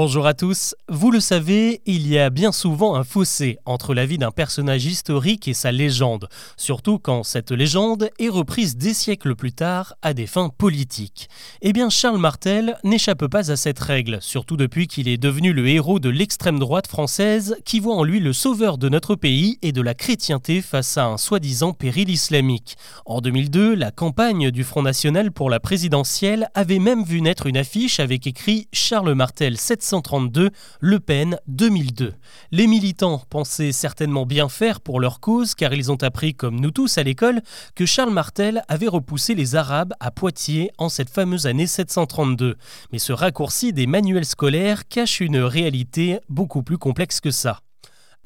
Bonjour à tous. Vous le savez, il y a bien souvent un fossé entre la vie d'un personnage historique et sa légende, surtout quand cette légende est reprise des siècles plus tard à des fins politiques. Eh bien, Charles Martel n'échappe pas à cette règle, surtout depuis qu'il est devenu le héros de l'extrême droite française qui voit en lui le sauveur de notre pays et de la chrétienté face à un soi-disant péril islamique. En 2002, la campagne du Front National pour la présidentielle avait même vu naître une affiche avec écrit Charles Martel 700 132, Le Pen 2002. Les militants pensaient certainement bien faire pour leur cause car ils ont appris, comme nous tous à l'école, que Charles Martel avait repoussé les Arabes à Poitiers en cette fameuse année 732. Mais ce raccourci des manuels scolaires cache une réalité beaucoup plus complexe que ça.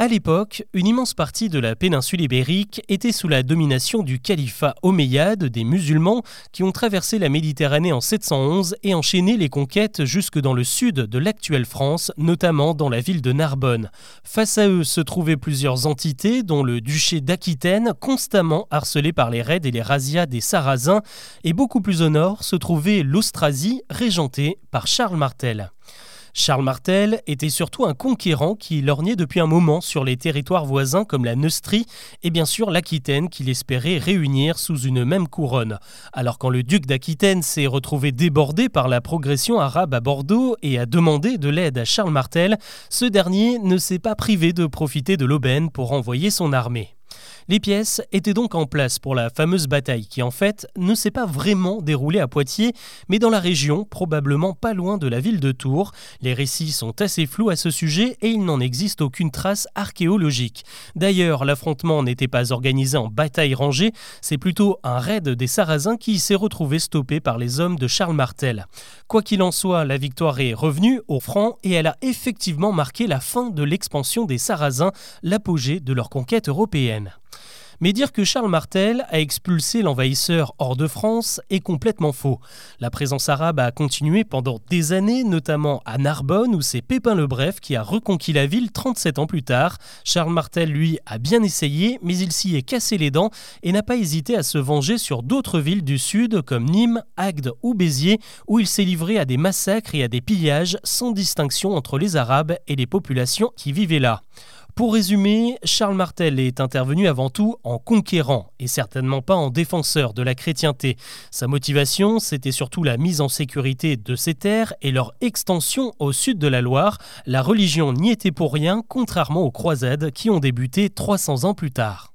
À l'époque, une immense partie de la péninsule ibérique était sous la domination du califat omeyyade des musulmans qui ont traversé la Méditerranée en 711 et enchaîné les conquêtes jusque dans le sud de l'actuelle France, notamment dans la ville de Narbonne. Face à eux se trouvaient plusieurs entités, dont le duché d'Aquitaine, constamment harcelé par les raids et les razzias des Sarrasins, et beaucoup plus au nord se trouvait l'Austrasie, régentée par Charles Martel. Charles Martel était surtout un conquérant qui lorgnait depuis un moment sur les territoires voisins comme la Neustrie et bien sûr l'Aquitaine qu'il espérait réunir sous une même couronne. Alors quand le duc d'Aquitaine s'est retrouvé débordé par la progression arabe à Bordeaux et a demandé de l'aide à Charles Martel, ce dernier ne s'est pas privé de profiter de l'aubaine pour envoyer son armée. Les pièces étaient donc en place pour la fameuse bataille qui en fait ne s'est pas vraiment déroulée à Poitiers, mais dans la région, probablement pas loin de la ville de Tours. Les récits sont assez flous à ce sujet et il n'en existe aucune trace archéologique. D'ailleurs, l'affrontement n'était pas organisé en bataille rangée, c'est plutôt un raid des Sarrasins qui s'est retrouvé stoppé par les hommes de Charles Martel. Quoi qu'il en soit, la victoire est revenue au franc et elle a effectivement marqué la fin de l'expansion des Sarrasins, l'apogée de leur conquête européenne. Mais dire que Charles Martel a expulsé l'envahisseur hors de France est complètement faux. La présence arabe a continué pendant des années, notamment à Narbonne où c'est Pépin le Bref qui a reconquis la ville 37 ans plus tard. Charles Martel, lui, a bien essayé, mais il s'y est cassé les dents et n'a pas hésité à se venger sur d'autres villes du sud comme Nîmes, Agde ou Béziers, où il s'est livré à des massacres et à des pillages sans distinction entre les Arabes et les populations qui vivaient là. Pour résumer, Charles Martel est intervenu avant tout en conquérant et certainement pas en défenseur de la chrétienté. Sa motivation, c'était surtout la mise en sécurité de ces terres et leur extension au sud de la Loire. La religion n'y était pour rien, contrairement aux croisades qui ont débuté 300 ans plus tard.